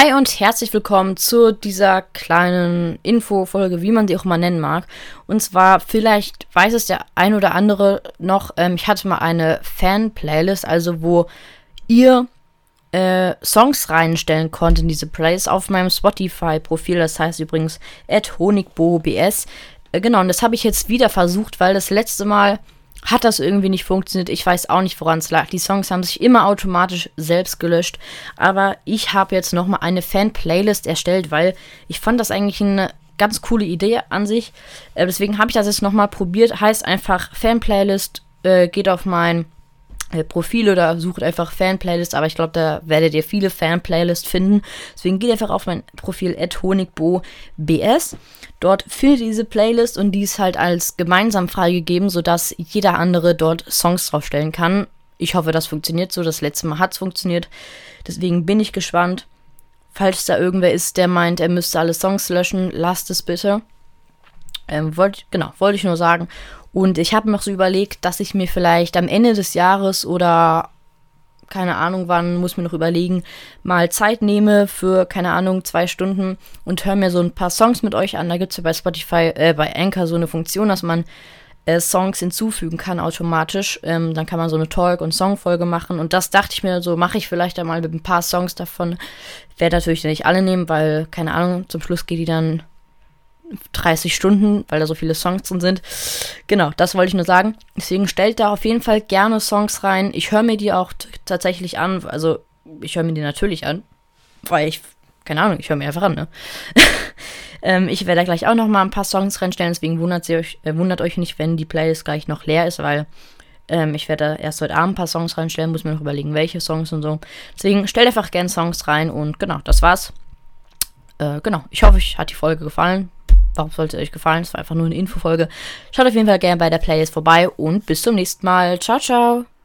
Hi und herzlich willkommen zu dieser kleinen Infofolge, wie man sie auch mal nennen mag. Und zwar, vielleicht weiß es der ein oder andere noch, ähm, ich hatte mal eine Fan-Playlist, also wo ihr äh, Songs reinstellen konntet in diese Playlist auf meinem Spotify-Profil. Das heißt übrigens honigbo.bs. Äh, genau, und das habe ich jetzt wieder versucht, weil das letzte Mal hat das irgendwie nicht funktioniert. Ich weiß auch nicht, woran es lag. Die Songs haben sich immer automatisch selbst gelöscht. Aber ich habe jetzt nochmal eine Fan-Playlist erstellt, weil ich fand das eigentlich eine ganz coole Idee an sich. Äh, deswegen habe ich das jetzt nochmal probiert. Heißt einfach Fan-Playlist, äh, geht auf mein Profil oder sucht einfach Fan-Playlist, aber ich glaube, da werdet ihr viele Fan-Playlists finden. Deswegen geht einfach auf mein Profil honigbo.bs. Dort findet ihr diese Playlist und die ist halt als gemeinsam freigegeben, sodass jeder andere dort Songs draufstellen kann. Ich hoffe, das funktioniert so. Das letzte Mal hat es funktioniert. Deswegen bin ich gespannt. Falls da irgendwer ist, der meint, er müsste alle Songs löschen, lasst es bitte. Ähm, wollt, genau, wollte ich nur sagen. Und ich habe mir so überlegt, dass ich mir vielleicht am Ende des Jahres oder keine Ahnung wann, muss mir noch überlegen, mal Zeit nehme für, keine Ahnung, zwei Stunden und höre mir so ein paar Songs mit euch an. Da gibt es ja bei Spotify, äh, bei Anchor so eine Funktion, dass man äh, Songs hinzufügen kann automatisch. Ähm, dann kann man so eine Talk- und Songfolge machen. Und das dachte ich mir so, mache ich vielleicht einmal mit ein paar Songs davon. Werde natürlich nicht alle nehmen, weil, keine Ahnung, zum Schluss geht die dann 30 Stunden, weil da so viele Songs drin sind. Genau, das wollte ich nur sagen. Deswegen stellt da auf jeden Fall gerne Songs rein. Ich höre mir die auch tatsächlich an. Also, ich höre mir die natürlich an, weil ich, keine Ahnung, ich höre mir einfach an, ne? ähm, ich werde da gleich auch noch mal ein paar Songs reinstellen, deswegen wundert, euch, äh, wundert euch nicht, wenn die Playlist gleich noch leer ist, weil ähm, ich werde erst heute Abend ein paar Songs reinstellen, muss mir noch überlegen, welche Songs und so. Deswegen stellt einfach gerne Songs rein und genau, das war's. Äh, genau, ich hoffe, euch hat die Folge gefallen. Warum sollte es euch gefallen? Es war einfach nur eine Infofolge. Schaut auf jeden Fall gerne bei der Playlist vorbei und bis zum nächsten Mal. Ciao, ciao.